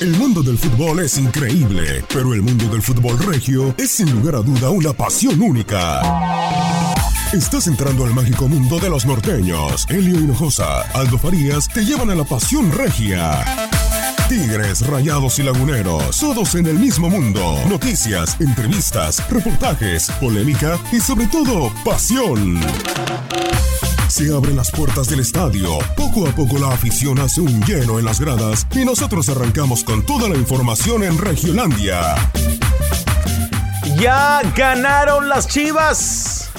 El mundo del fútbol es increíble, pero el mundo del fútbol regio es sin lugar a duda una pasión única. Estás entrando al mágico mundo de los norteños. Elio Hinojosa, Aldo Farías te llevan a la pasión regia. Tigres, Rayados y Laguneros, todos en el mismo mundo. Noticias, entrevistas, reportajes, polémica y sobre todo, pasión. Se abren las puertas del estadio. Poco a poco la afición hace un lleno en las gradas y nosotros arrancamos con toda la información en Regiolandia. Ya ganaron las Chivas.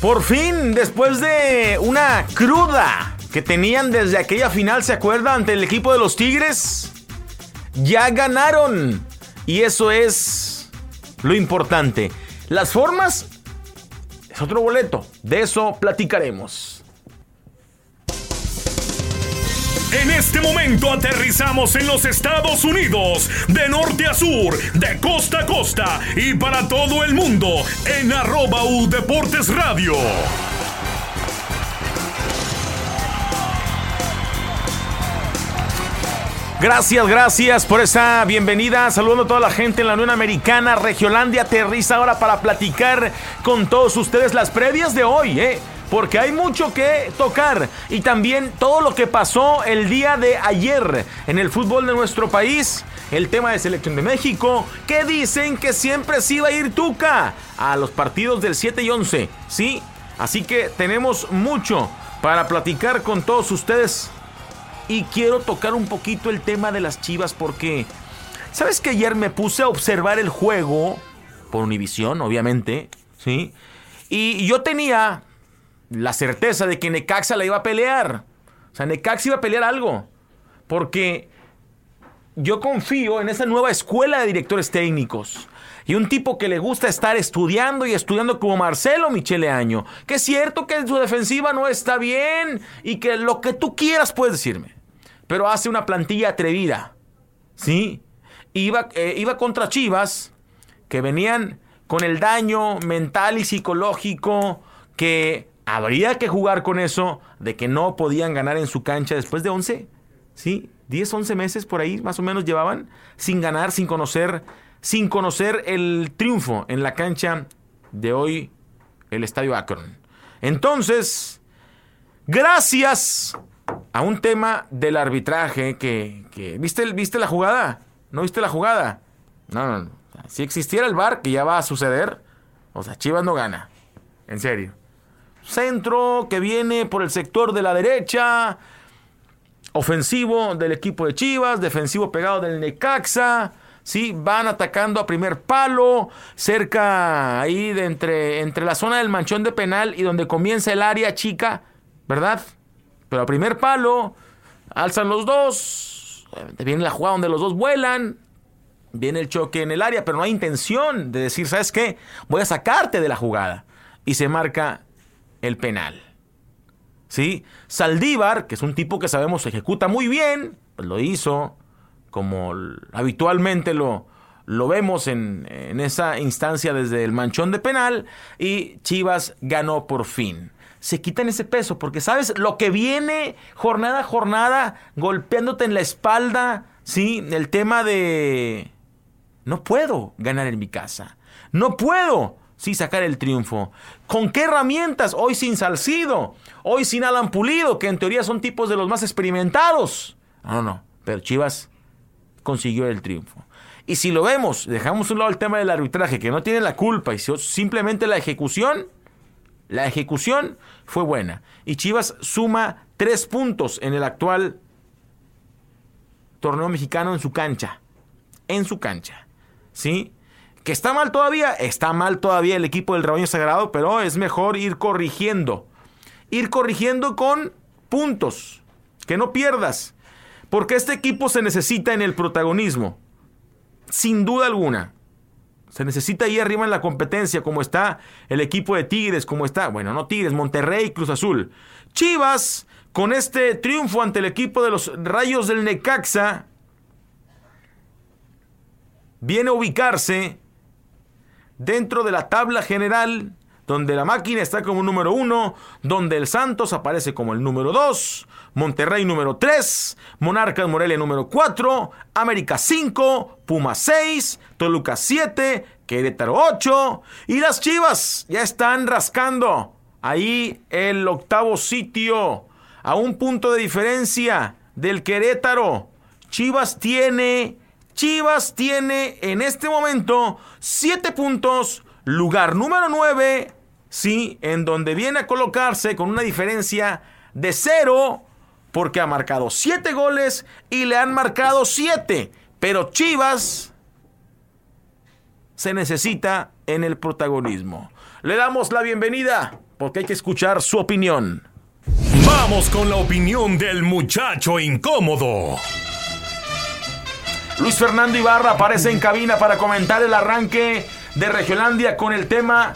Por fin, después de una cruda que tenían desde aquella final, ¿se acuerda? Ante el equipo de los Tigres. Ya ganaron. Y eso es lo importante. Las formas es otro boleto. De eso platicaremos. En este momento aterrizamos en los Estados Unidos, de norte a sur, de costa a costa y para todo el mundo en arroba U Deportes Radio. Gracias, gracias por esa bienvenida. Saludando a toda la gente en la Unión Americana. Regiolandia aterriza ahora para platicar con todos ustedes las previas de hoy, ¿eh? Porque hay mucho que tocar. Y también todo lo que pasó el día de ayer en el fútbol de nuestro país. El tema de selección de México. Que dicen que siempre sí va a ir Tuca a los partidos del 7 y 11. Sí, así que tenemos mucho para platicar con todos ustedes. Y quiero tocar un poquito el tema de las chivas porque... ¿Sabes que ayer me puse a observar el juego? Por Univisión, obviamente. ¿Sí? Y yo tenía la certeza de que Necaxa la iba a pelear. O sea, Necaxa iba a pelear algo. Porque yo confío en esa nueva escuela de directores técnicos. Y un tipo que le gusta estar estudiando y estudiando como Marcelo Michele Año. Que es cierto que su defensiva no está bien y que lo que tú quieras puedes decirme. Pero hace una plantilla atrevida. ¿Sí? Iba, eh, iba contra Chivas que venían con el daño mental y psicológico que habría que jugar con eso de que no podían ganar en su cancha después de 11, ¿sí? 10, 11 meses por ahí más o menos llevaban sin ganar, sin conocer, sin conocer el triunfo en la cancha de hoy, el Estadio Akron. Entonces, gracias a un tema del arbitraje que, ¿viste, ¿viste la jugada? ¿No viste la jugada? No, no, no. Si existiera el VAR, que ya va a suceder, o sea, Chivas no gana. En serio centro que viene por el sector de la derecha. ofensivo del equipo de Chivas, defensivo pegado del Necaxa. Sí, van atacando a primer palo, cerca ahí de entre, entre la zona del manchón de penal y donde comienza el área chica, ¿verdad? Pero a primer palo, alzan los dos, viene la jugada donde los dos vuelan, viene el choque en el área, pero no hay intención de decir, ¿sabes qué? Voy a sacarte de la jugada. Y se marca el penal. ¿Sí? Saldívar, que es un tipo que sabemos ejecuta muy bien, pues lo hizo como habitualmente lo, lo vemos en, en, esa instancia desde el manchón de penal y Chivas ganó por fin. Se quitan ese peso porque sabes lo que viene jornada a jornada golpeándote en la espalda, ¿sí? El tema de no puedo ganar en mi casa. No puedo sí sacar el triunfo. ¿Con qué herramientas? Hoy sin Salcido, hoy sin Alan Pulido, que en teoría son tipos de los más experimentados. No, no, pero Chivas consiguió el triunfo. Y si lo vemos, dejamos un lado el tema del arbitraje, que no tiene la culpa, y simplemente la ejecución, la ejecución fue buena. Y Chivas suma tres puntos en el actual torneo mexicano en su cancha. En su cancha. ¿Sí? Que está mal todavía, está mal todavía el equipo del rebaño sagrado, pero es mejor ir corrigiendo. Ir corrigiendo con puntos. Que no pierdas. Porque este equipo se necesita en el protagonismo. Sin duda alguna. Se necesita ahí arriba en la competencia, como está el equipo de Tigres, como está, bueno, no Tigres, Monterrey, Cruz Azul. Chivas, con este triunfo ante el equipo de los Rayos del Necaxa, viene a ubicarse dentro de la tabla general, donde la máquina está como número uno, donde el Santos aparece como el número dos, Monterrey número 3, Monarcas Morelia número 4, América 5, Puma 6, Toluca 7, Querétaro 8 y las Chivas ya están rascando ahí el octavo sitio a un punto de diferencia del Querétaro. Chivas tiene, Chivas tiene en este momento 7 puntos, lugar número 9, sí, en donde viene a colocarse con una diferencia de 0 porque ha marcado 7 goles y le han marcado 7. Pero Chivas se necesita en el protagonismo. Le damos la bienvenida porque hay que escuchar su opinión. Vamos con la opinión del muchacho incómodo. Luis Fernando Ibarra aparece en cabina para comentar el arranque de Regiolandia con el tema...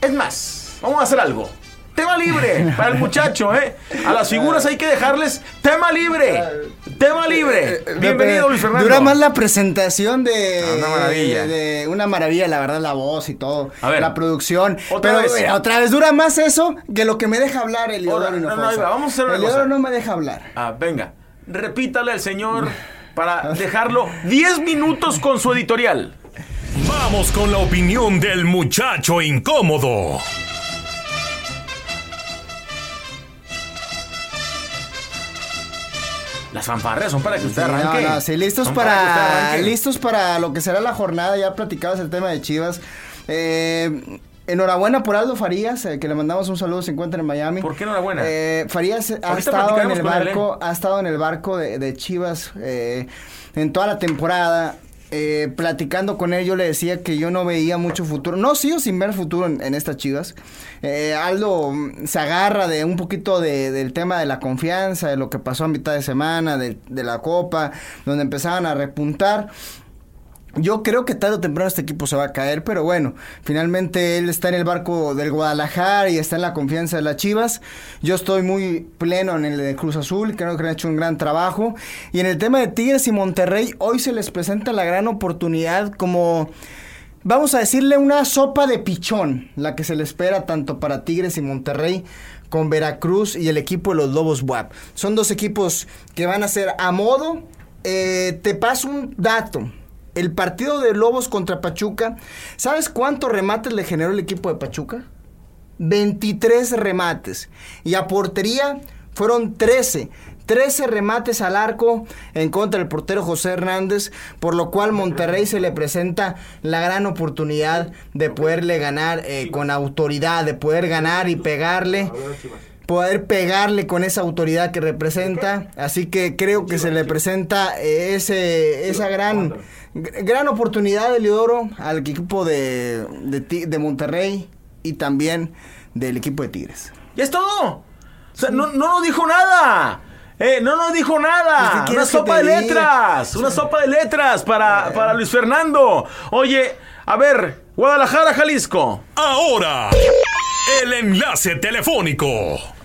Es más, vamos a hacer algo. Tema libre para el muchacho, ¿eh? A las figuras hay que dejarles tema libre. Tema libre. Eh, eh, Bienvenido, Luis Fernando. Dura más la presentación de. Ah, una maravilla. De, una maravilla, la verdad, la voz y todo. A ver. La producción. Otra Pero vez. mira, otra vez dura más eso que lo que me deja hablar Hola, no, no, vamos a hacer una Eliodoro cosa. no me deja hablar. Ah, venga. Repítale al señor para dejarlo 10 minutos con su editorial. Vamos con la opinión del muchacho incómodo. Las fanfarrias son para que usted Sí, arranque. No, no, sí, listos Son para, que usted arranque. listos para lo que será la jornada. Ya platicabas el tema de Chivas. Eh, enhorabuena por Aldo Farías, eh, que le mandamos un saludo, se encuentra en Miami. ¿Por qué enhorabuena? Eh, Farías ha Ahorita estado en el él, barco, ha estado en el barco de, de Chivas eh, en toda la temporada. Eh, platicando con él, yo le decía que yo no veía mucho futuro. No sigo sin ver futuro en, en estas chivas. Eh, Aldo mm, se agarra de un poquito de- del tema de la confianza, de lo que pasó a mitad de semana, de, de la copa, donde empezaban a repuntar. Yo creo que tarde o temprano este equipo se va a caer, pero bueno, finalmente él está en el barco del Guadalajara y está en la confianza de las Chivas. Yo estoy muy pleno en el de Cruz Azul, creo que han hecho un gran trabajo. Y en el tema de Tigres y Monterrey, hoy se les presenta la gran oportunidad como, vamos a decirle, una sopa de pichón, la que se le espera tanto para Tigres y Monterrey con Veracruz y el equipo de los Lobos WAP. Son dos equipos que van a ser a modo. Eh, te paso un dato. El partido de Lobos contra Pachuca, ¿sabes cuántos remates le generó el equipo de Pachuca? 23 remates. Y a portería fueron 13. 13 remates al arco en contra del portero José Hernández, por lo cual Monterrey se le presenta la gran oportunidad de poderle ganar eh, con autoridad, de poder ganar y pegarle. Poder pegarle con esa autoridad que representa. Así que creo que se le presenta ese, esa gran, gran oportunidad de Leodoro al equipo de, de, Monterrey y también del equipo de Tigres. ¡Ya es todo! O sea, no, no nos dijo nada. Eh, no nos dijo nada. Pues, ¿qué Una sopa de diga? letras. Una sopa de letras para, para Luis Fernando. Oye, a ver, Guadalajara, Jalisco. Ahora, el enlace telefónico.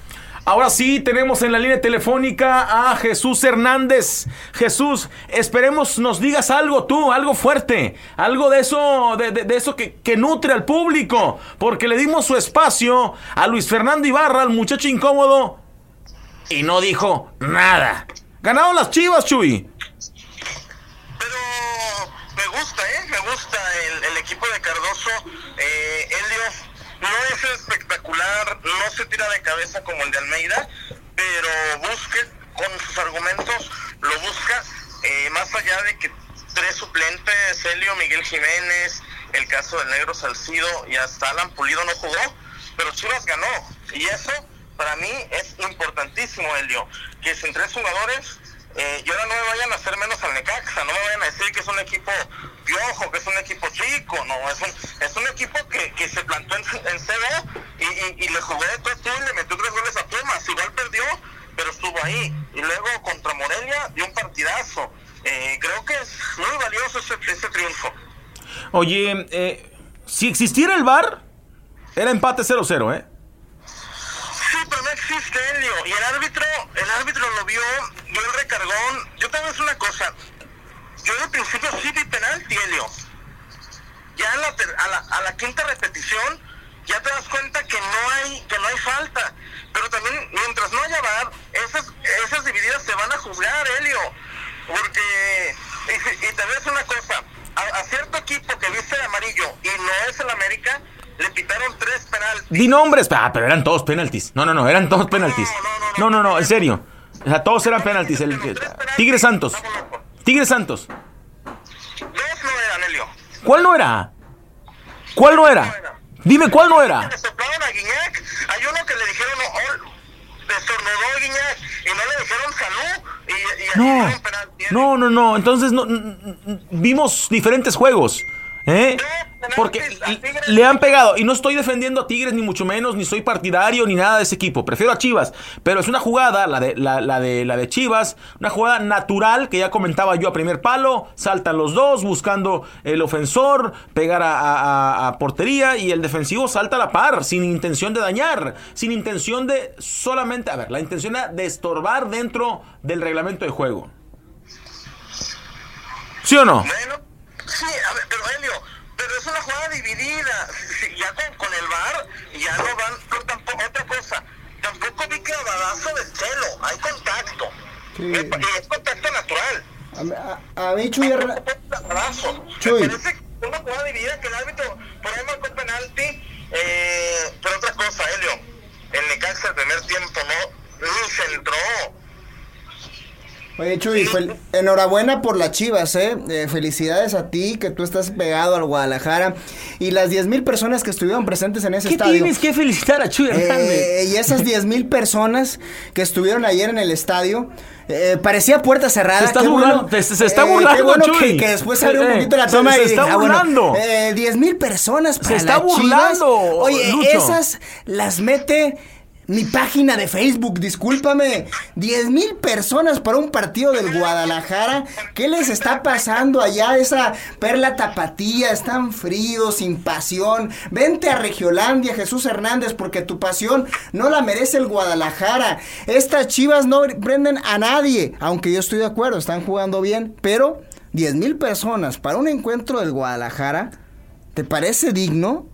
Ahora sí, tenemos en la línea telefónica a Jesús Hernández. Jesús, esperemos nos digas algo tú, algo fuerte, algo de eso, de, eso que, que nutre al público, porque le dimos su espacio a Luis Fernando Ibarra, al muchacho incómodo, y no dijo nada. Ganaron las chivas, Chuy. Pero me gusta, ¿eh? Me gusta el, el equipo de Cardoso. No es espectacular, no se tira de cabeza como el de Almeida, pero busque con sus argumentos, lo busca, eh, más allá de que tres suplentes, Helio, Miguel Jiménez, el caso del Negro Salcido y hasta Alan Pulido no jugó, pero Chivas ganó. Y eso para mí es importantísimo, Helio, que sin tres jugadores eh, y ahora no me vayan a hacer menos al Necaxa, no me vayan a decir que es un equipo piojo, que es un equipo chico, no, es un, es un equipo que, que se plantó en, en CB y, y, y le jugó de todo y le metió tres goles a Pumas, igual perdió, pero estuvo ahí. Y luego contra Morelia dio un partidazo. Eh, creo que es muy valioso ese, ese triunfo. Oye, eh, si existiera el VAR, era empate 0-0, ¿eh? Sí, pero no existe Helio. Y el árbitro, el árbitro lo vio, el recargón. Yo te voy a decir una cosa. Yo al principio sí vi penalti, Helio. Ya a la, a la, a la quinta repetición, ya te das cuenta que no hay, que no hay falta. Pero también, mientras no haya VAR, esas, esas divididas se van a juzgar, Helio. Porque, y, y te voy a decir una cosa, a, a cierto equipo que viste de amarillo y no es el América, le pitaron tres penaltis. Di nombres, ah, pero eran todos penaltis. No, no, no, eran todos penaltis. No, no, no, en serio. O sea, todos eran penaltis. El, Tigre Santos. Tigre Santos. Dos no eran, Helio. ¿Cuál no era? ¿Cuál no era? Dime cuál no era. Le soplaron a Guiñac. Hay uno que le dijeron, destornudó a Guiñac y no le dijeron salud. Y, No, penalti. no, no, no. Entonces no, vimos diferentes juegos. ¿Eh? Porque le han pegado. Y no estoy defendiendo a Tigres, ni mucho menos, ni soy partidario, ni nada de ese equipo. Prefiero a Chivas. Pero es una jugada, la de, la, la de, la de Chivas, una jugada natural que ya comentaba yo a primer palo. Saltan los dos buscando el ofensor, pegar a, a- a- a portería y el defensivo salta a la par, sin intención de dañar, sin intención de solamente. A ver, la intención era de estorbar dentro del reglamento de juego. ¿Sí o no? Bueno, sí, a ver, pero Helio, pero es una jugada dividida. Ya con, con el VAR, ya no van. Pero tampoco, otra cosa, tampoco vi clavadazo de celo. Hay contacto. Sí. Es, y es contacto natural. A, a- mí, Chuy, Clavadazo. Chuy. Me parece que una jugada dividida que el árbitro por ahí marcó penalti. Eh, pero otra cosa, Helio, el Necaxa el primer tiempo no ni se entró. Oye, Chuy, enhorabuena por las chivas, ¿eh? Eh, Felicidades a ti, que tú estás pegado al Guadalajara. Y las 10 mil personas que estuvieron presentes en ese ¿Qué estadio. tienes que felicitar a Chuy Hernández? Eh, y esas 10 mil personas que estuvieron ayer en el estadio, eh, parecía puerta cerrada. Se está burlando, bueno, te- se está eh, qué burlando, bueno Chuy. que, que después se abrió un poquito la se- toma se y está dije, ah, bueno, burlando. eh, 10 mil personas para está las Chivas. burlando, Oye, Lucho. esas las mete mi página de Facebook, discúlpame. 10 mil personas para un partido del Guadalajara. ¿Qué les está pasando allá? Esa perla tapatía, están fríos, sin pasión. Vente a Regiolandia, Jesús Hernández, porque tu pasión no la merece el Guadalajara. Estas chivas no prenden a nadie, aunque yo estoy de acuerdo, están jugando bien, pero 10 mil personas para un encuentro del Guadalajara, ¿te parece digno?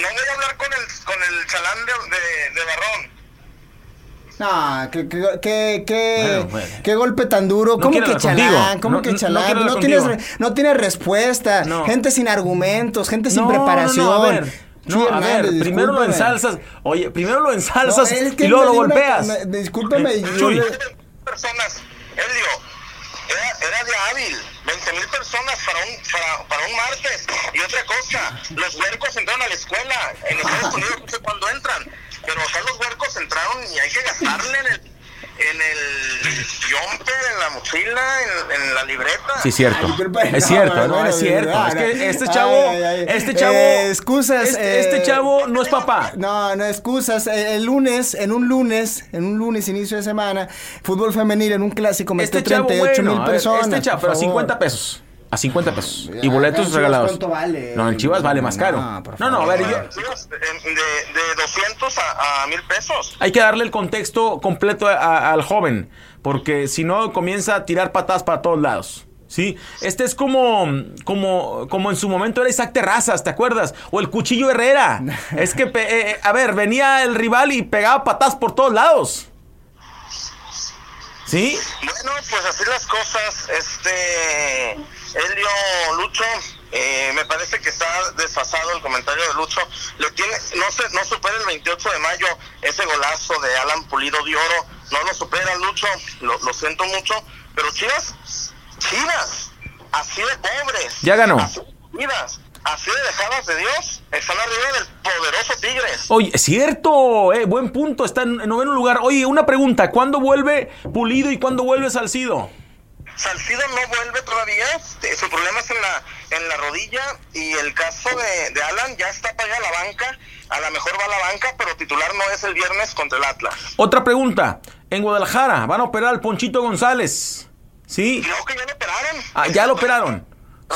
No voy a hablar con el, con el chalán de, de, de Barrón. No, que, que, que, que- Bueno, bueno. qué golpe tan duro. No ¿Cómo que chalán? contigo. ¿Cómo No- que no- no chalán? No, hablar tienes, no tienes respuesta. No. Gente sin argumentos, gente sin No, preparación. No, no, a ver. No, a primero lo ensalzas. Oye, primero lo ensalzas No, es que y luego lo dio una- golpeas. me- discúlpame, Eh, yo Chuy. le- personas, Helio, era, era de hábil, 20 mil personas para un, para, para un martes. Y otra cosa, los huercos entraron a la escuela, en Estados Unidos no sé cuándo entran. pero acá los huercos entraron y hay que gastarle en el, en el jumper, en la mochila, en, en la libreta. Sí, es cierto. Es cierto, no, es cierto. Es que este chavo, este chavo, Eh, excusas. este, este eh, chavo no es papá. No, no excusas. Eh, El lunes, en un lunes, en un lunes inicio de semana, fútbol femenil en un clásico metió Este chavo, 38 bueno, mil a ver, personas. este chavo, pero a favor. 50 pesos. A 50 pesos. Y Ah, boletos en Chivas, regalados. ¿cuánto vale? No, en Chivas vale más caro. No, por No, no, a ver, yo, de, de 200 a, a 1000 pesos. hay que darle el contexto completo a- a- al joven, porque si no comienza a tirar patadas para todos lados. ¿Sí? Este es como, como, como en su momento era Isaac Terrazas, ¿te acuerdas? O el Cuchillo Herrera. Es que, pe- eh, a ver, venía el rival y pegaba patadas por todos lados. ¿Sí? Bueno, pues así las cosas. Este Helio Lucho, eh, me parece que está desfasado el comentario de Lucho. Le tiene, no se, no supera el 28 de mayo ese golazo de Alan Pulido de oro. No lo supera Lucho, lo, lo siento mucho. Pero Chivas, Chivas, así de pobres. Ya ganó. Así de Chivas, así de dejadas de Dios, están arriba del poderoso Tigres. Oye, es cierto, eh, buen punto, está en noveno lugar. Oye, una pregunta, ¿cuándo vuelve Pulido y cuándo vuelve Salcido? Salcido no vuelve todavía, su problema es en la, en la rodilla y el caso de, de Alan ya está para ir a la banca, a lo mejor va a la banca, pero titular no es el viernes contra el Atlas. Otra pregunta, en Guadalajara van a operar al Ponchito González, ¿sí? Creo que ya lo operaron. Ah, ya lo operaron,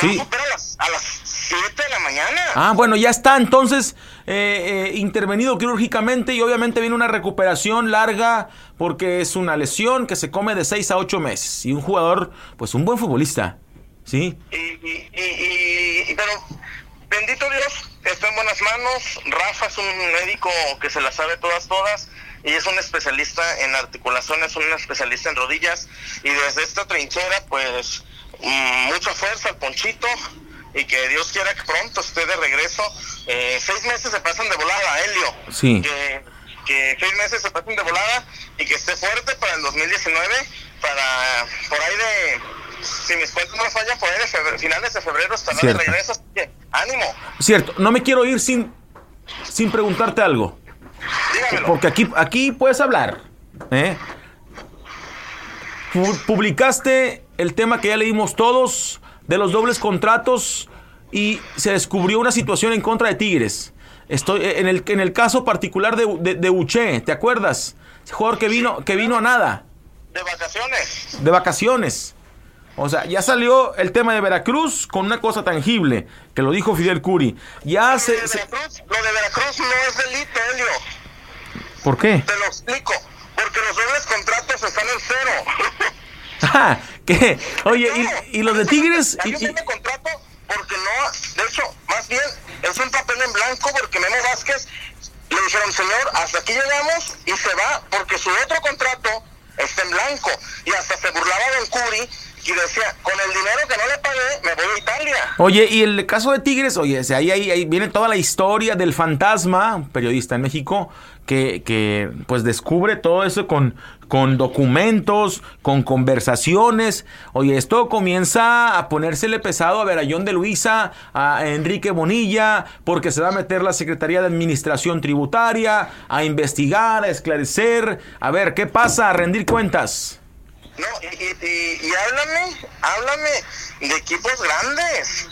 sí. Opera a las, a las 7 de la mañana. Ah, bueno, ya está entonces eh, eh, intervenido quirúrgicamente y obviamente viene una recuperación larga porque es una lesión que se come de 6 a 8 meses. Y un jugador, pues un buen futbolista, ¿sí? Y, y, y- y- pero bendito Dios, está en buenas manos. Rafa es un médico que se la sabe todas, todas. Y es un especialista en articulaciones, un especialista en rodillas. Y desde esta trinchera, pues, mucha fuerza al Ponchito. Y que Dios quiera que pronto esté de regreso. Eh, seis meses se pasan de volada, Helio. Sí. Que, que seis meses se pasen de volada y que esté fuerte para el 2019. Para por ahí de si mis cuentas no fallan, por ahí de febrero- finales de febrero estará Cierto. de regreso. así que, ánimo, Cierto, no me quiero ir sin, sin preguntarte algo. dígamelo. Porque aquí, aquí puedes hablar. ¿eh? Pu- Publicaste el tema que ya leímos todos de los dobles contratos y se descubrió una situación en contra de Tigres. Estoy eh, en el, en el caso particular de, de, de Uche, ¿te acuerdas? Ese jugador que vino, que vino a nada, De vacaciones. de vacaciones. O sea, ya salió el tema de Veracruz con una cosa tangible, que lo dijo Fidel Curi. Ya Lo se... de se- Veracruz, lo de Veracruz no es delito, Helio. ¿Por qué? Te lo explico. Porque los dobles contratos están en cero. Ah, ¿Qué? Oye, y, y los de Tigres... Y- y- contrato porque no, de hecho, más bien es un papel en blanco porque Memo Vázquez le dijeron, señor, hasta aquí llegamos y se va porque su otro contrato está en blanco. Y hasta se burlaba del Curi y decía, con el dinero que no le pagué, me voy a Italia. Oye, y el caso de Tigres, oye, ahí, ahí, ahí viene toda la historia del fantasma, periodista en México, que, que pues descubre todo eso con, con documentos, con conversaciones. Oye, esto comienza a ponérsele pesado a Verayón de Luisa, a Enrique Bonilla, porque se va a meter la Secretaría de Administración Tributaria a investigar, a esclarecer, a ver qué pasa, a rendir cuentas. No, y, y, y háblame, háblame de equipos grandes.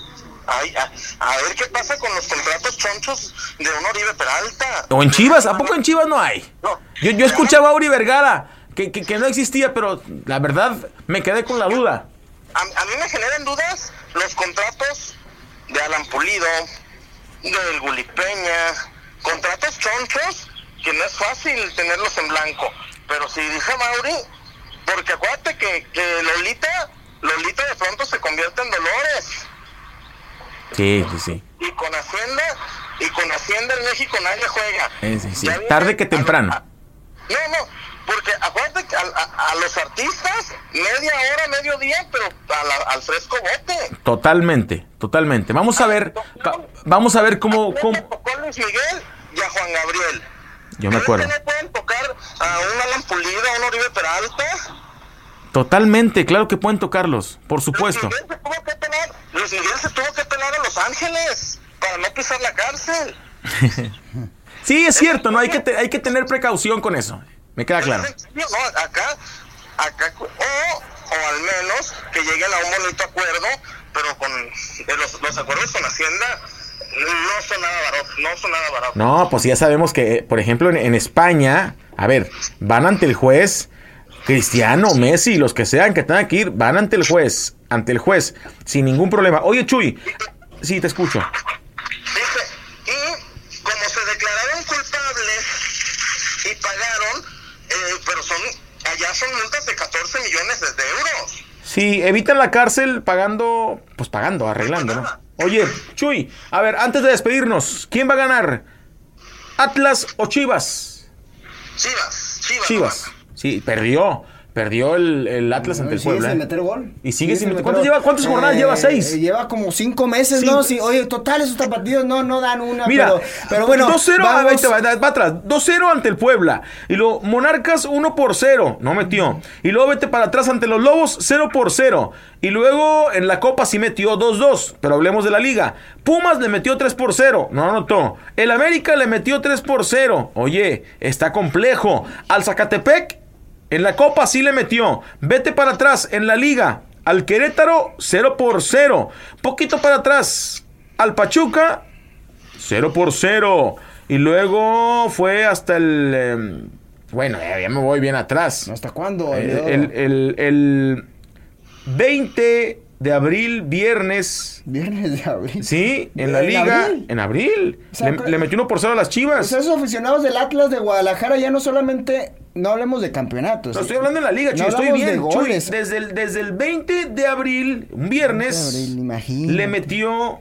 Ay, a, a ver qué pasa con los contratos chonchos de un Oribe Peralta. O en Chivas, ¿a poco en Chivas no hay? No. Yo, yo escuchaba a Uri Vergara, que, que, que no existía, pero la verdad me quedé con la duda. A, a mí me generan dudas los contratos de Alan Pulido, del Gulipeña, contratos chonchos que no es fácil tenerlos en blanco. Pero si dice Mauri, porque acuérdate que, que Lolita, Lolita de pronto se convierte en Dolores. Sí, sí, sí. Y con Hacienda, y con Hacienda en México nadie juega. Eh, sí, sí. Tarde que temprano. a- no, no, porque acuérdate que a, los artistas, media hora, medio día, pero la- al fresco bote. Totalmente, totalmente. Vamos a ver, va- vamos a ver cómo, cómo- a Luis Miguel y a Juan Gabriel. Yo me ¿Crees acuerdo. no pueden tocar a un Alan Pulido, a un Oribe Peralta? Totalmente, claro que pueden tocarlos, por supuesto. Luis Miguel se tuvo que pelar, Luis Miguel se tuvo que pelar a Los Ángeles para no pisar la cárcel. Sí, es cierto, no hay que, te- hay que tener precaución con eso. Me queda claro. No, acá, acá, o, o al menos que lleguen a un bonito acuerdo, pero con eh, los, los acuerdos con Hacienda no son nada baratos, no son nada baratos. No, pues ya sabemos que, por ejemplo, en, en España, a ver, van ante el juez, Cristiano, Messi, los que sean que tengan que ir, van ante el juez, ante el juez, sin ningún problema. Oye, Chuy, sí, te escucho. Dice, y como se declararon culpables y pagaron, eh, pero son, allá son multas de 14 millones de euros. Sí, evitan la cárcel pagando, pues pagando, arreglando, ¿no? Oye, Chuy, a ver, antes de despedirnos, ¿quién va a ganar? ¿Atlas o Chivas? Chivas, Chivas. Chivas. Sí, perdió. Perdió el, el Atlas ante el Sigue Puebla. sin ¿eh? meter gol. Y sigue sin meter- meter ¿Cuántas gol. lleva- cuántas jornadas lleva? ¿Seis? eh, Lleva como cinco meses, Cinco. ¿no? Sí, oye, total, esos partidos no, no dan una. Mira, pero, pero bueno. 2-0, ah, vamos- te va, va atrás. 2-0 ante el Puebla. Y luego Monarcas 1 por 0. No metió. Y luego vete para atrás ante los Lobos 0 por 0. Y luego en la Copa sí metió 2-2. Pero hablemos de la Liga. Pumas le metió 3 por 0. No anotó. El América le metió 3 por 0. Oye, está complejo. Al Zacatepec en la Copa sí le metió. Vete para atrás en la Liga. Al Querétaro 0 por 0. Poquito para atrás. Al Pachuca 0 por 0. Y luego fue hasta el. em, bueno, ya, me voy bien atrás. ¿Hasta cuándo? El, el- el- el 20 de abril, viernes. Viernes de abril. Sí, en la ¿En liga. abril? En abril. O sea, le, metió uno por cero a las chivas. Pues esos aficionados del Atlas de Guadalajara ya no solamente. No hablemos de campeonatos. No, estoy hablando en la liga, No Chuy, estoy hablamos de bien. Chuy. goles. desde, el, desde el 20 de abril, un viernes, Abril, le metió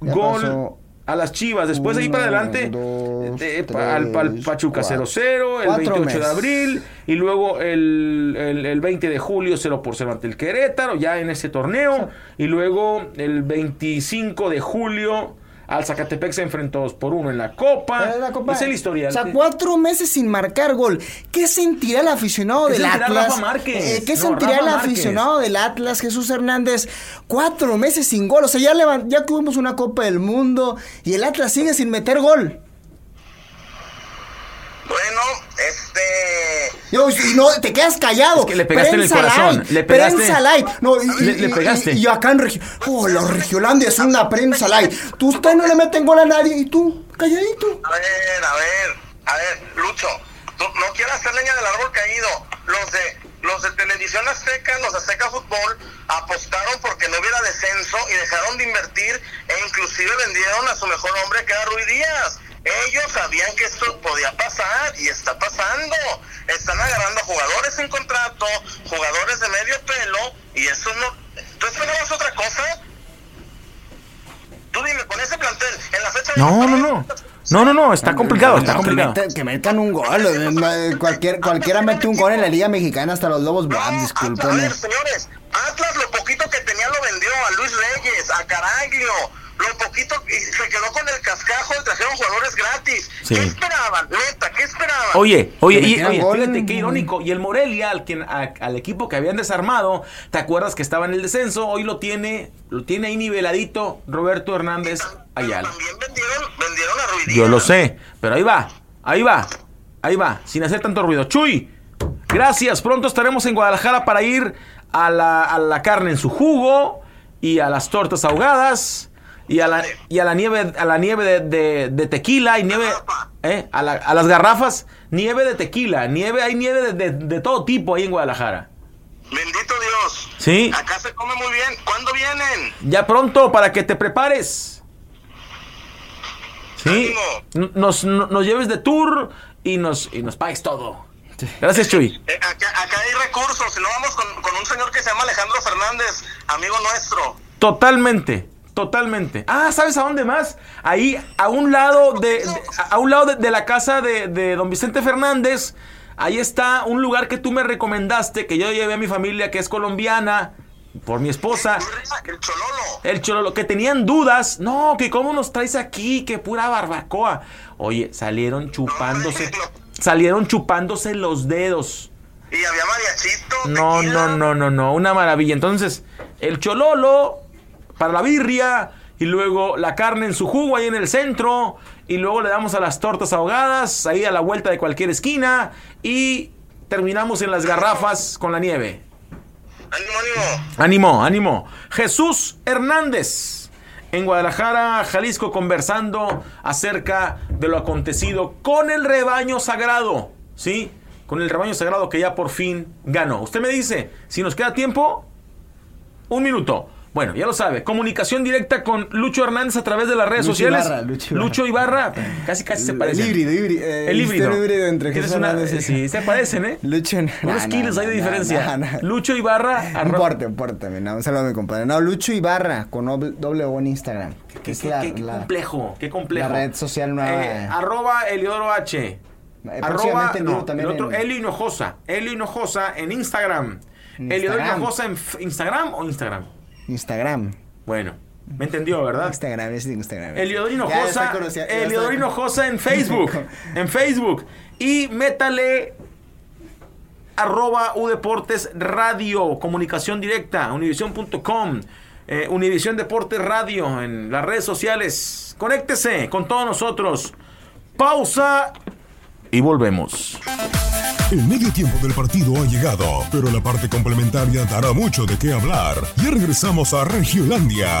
Ya gol pasó. a las chivas. Después ahí Uno, para adelante, dos, eh, pa- al, al tres, Pachuca cuatro. 0-0, el Cuatro 28 de meses. abril, y luego el, el- el 20 de julio 0 por 0 ante el Querétaro, ya en ese torneo. Y luego el 25 de julio. Al Zacatepec se enfrentó 2 por 1 en la Copa. La Copa- Es el historial. O sea, cuatro meses sin marcar gol. ¿Qué sentirá el aficionado ¿Qué del Atlas? Rafa? Eh, ¿Qué No, sentirá Rafa el Márquez. aficionado del Atlas, Jesús Hernández? Cuatro meses sin gol. O sea, ya, ya tuvimos una Copa del Mundo y el Atlas sigue sin meter gol. Bueno, este. Yo, y no, te quedas callado. Es que le pegaste en el corazón, light, le pegaste- Prensa light. No, y, Le- y- le y- pegaste. Y, y acá en Regio. Oh, los Regiolandia es una prensa light. Tú, usted no le meten gol a nadie y tú, calladito. A ver, a ver, a ver, Lucho, tú no quieras hacer leña del árbol caído. Los de los de Televisión Azteca, los de Azteca Fútbol, apostaron porque no hubiera descenso y dejaron de invertir e inclusive vendieron a su mejor hombre que era Rui Díaz. Ellos sabían que esto podía pasar y está pasando. Están agarrando jugadores en contrato, jugadores de medio pelo y eso no... ¿Tú esperabas otra cosa? Tú dime, con ese plantel, en la fecha de No, no, no. No, no, no, está complicado, está Que complicado. metan, que metan un gol. eh, ma- Cualquier, cualquiera mete un gol en la Liga Mexicana, hasta los Lobos Browns, A ver, señores, Atlas lo poquito que tenía lo vendió a Luis Reyes, a Caraglio, lo poquito y se quedó con el cascajo y trajeron jugadores gratis. Sí. ¿Qué esperaban? Neta, ¿qué esperaban? Oye, oye, y, oye, fíjate qué irónico. Y el Morelia, al, quien, a- al equipo que habían desarmado, ¿te acuerdas que estaba en el descenso? Hoy lo tiene, lo tiene ahí niveladito Roberto Hernández Ayala. También vendieron, vendieron a Ruiz Yo lo sé, pero ahí va, ahí va, ahí va, sin hacer tanto ruido. Chuy, gracias. Pronto estaremos en Guadalajara para ir a la, a la carne en su jugo y a las tortas ahogadas y a la, y a la nieve, a la nieve de, de- de tequila y nieve, ¿eh? a, la- a las garrafas, nieve de tequila, nieve, hay nieve de, de- todo tipo ahí en Guadalajara. Bendito Dios. Sí. Acá se come muy bien. ¿Cuándo vienen? Ya pronto para que te prepares. Sí. Nos, no- nos lleves de tour y nos, y nos pagues todo. Gracias, Chuy. Eh, acá, acá hay recursos. Si no vamos con, con un señor que se llama Alejandro Fernández, amigo nuestro. Totalmente, totalmente. Ah, ¿sabes a dónde más? Ahí, a un lado de, de- a un lado de, de la casa de, de don Vicente Fernández, ahí está un lugar que tú me recomendaste, que yo llevé a mi familia, que es colombiana, por mi esposa. El Chololo. El Chololo, que tenían dudas. No, que cómo nos traes aquí, que pura barbacoa. Oye, salieron chupándose. Salieron chupándose los dedos. Y había mariachito. No, no, no, no, no. Una maravilla. Entonces, el Chololo para la birria y luego la carne en su jugo ahí en el centro y luego le damos a las tortas ahogadas ahí a la vuelta de cualquier esquina y terminamos en las garrafas con la nieve. Ánimo, ánimo. Ánimo, ánimo. Jesús Hernández en Guadalajara, Jalisco, conversando acerca de lo acontecido con el rebaño sagrado. ¿Sí? Con el rebaño sagrado que ya por fin ganó. Usted me dice, si nos queda tiempo, un minuto. Bueno, ya lo sabe. Comunicación directa con Lucho Hernández a través de las redes Lucho sociales. Ibarra, Lucho Ibarra. Ibarra. Casi, casi se El parecen. híbrido, híbrido, eh, El híbrido. el híbrido entre Jesús una- Hernández Sí, se parecen, ¿eh? Lucho. Unos nah, kilos nah, hay de nah, diferencia. Lucho Ibarra. No arro- importa, importa también. No, un saludo a mi compadre. No, Lucho Ibarra con doble, O en Instagram. Qué, Que es qué- la- qué- qué la- complejo, qué complejo. la red social nueva. Eh, arroba Eliodoro H. Eh, Arroba, no, también el otro, en- Hinojosa. Elio Hinojosa en Instagram. En Eliodoro. Hinojosa en Instagram o Instagram. Instagram. Bueno, me entendió, ¿verdad? Instagram, es Instagram. Eliodoro Hinojosa. Eliodoro Hinojosa en Facebook. en Facebook. Y métale arroba Udeportes Radio, comunicación directa, univision.com, eh, Univisión Deportes Radio en las redes sociales. Conéctese con todos nosotros. Pausa y volvemos. El medio tiempo del partido ha llegado, pero la parte complementaria dará mucho de qué hablar. Ya regresamos a Regiolandia.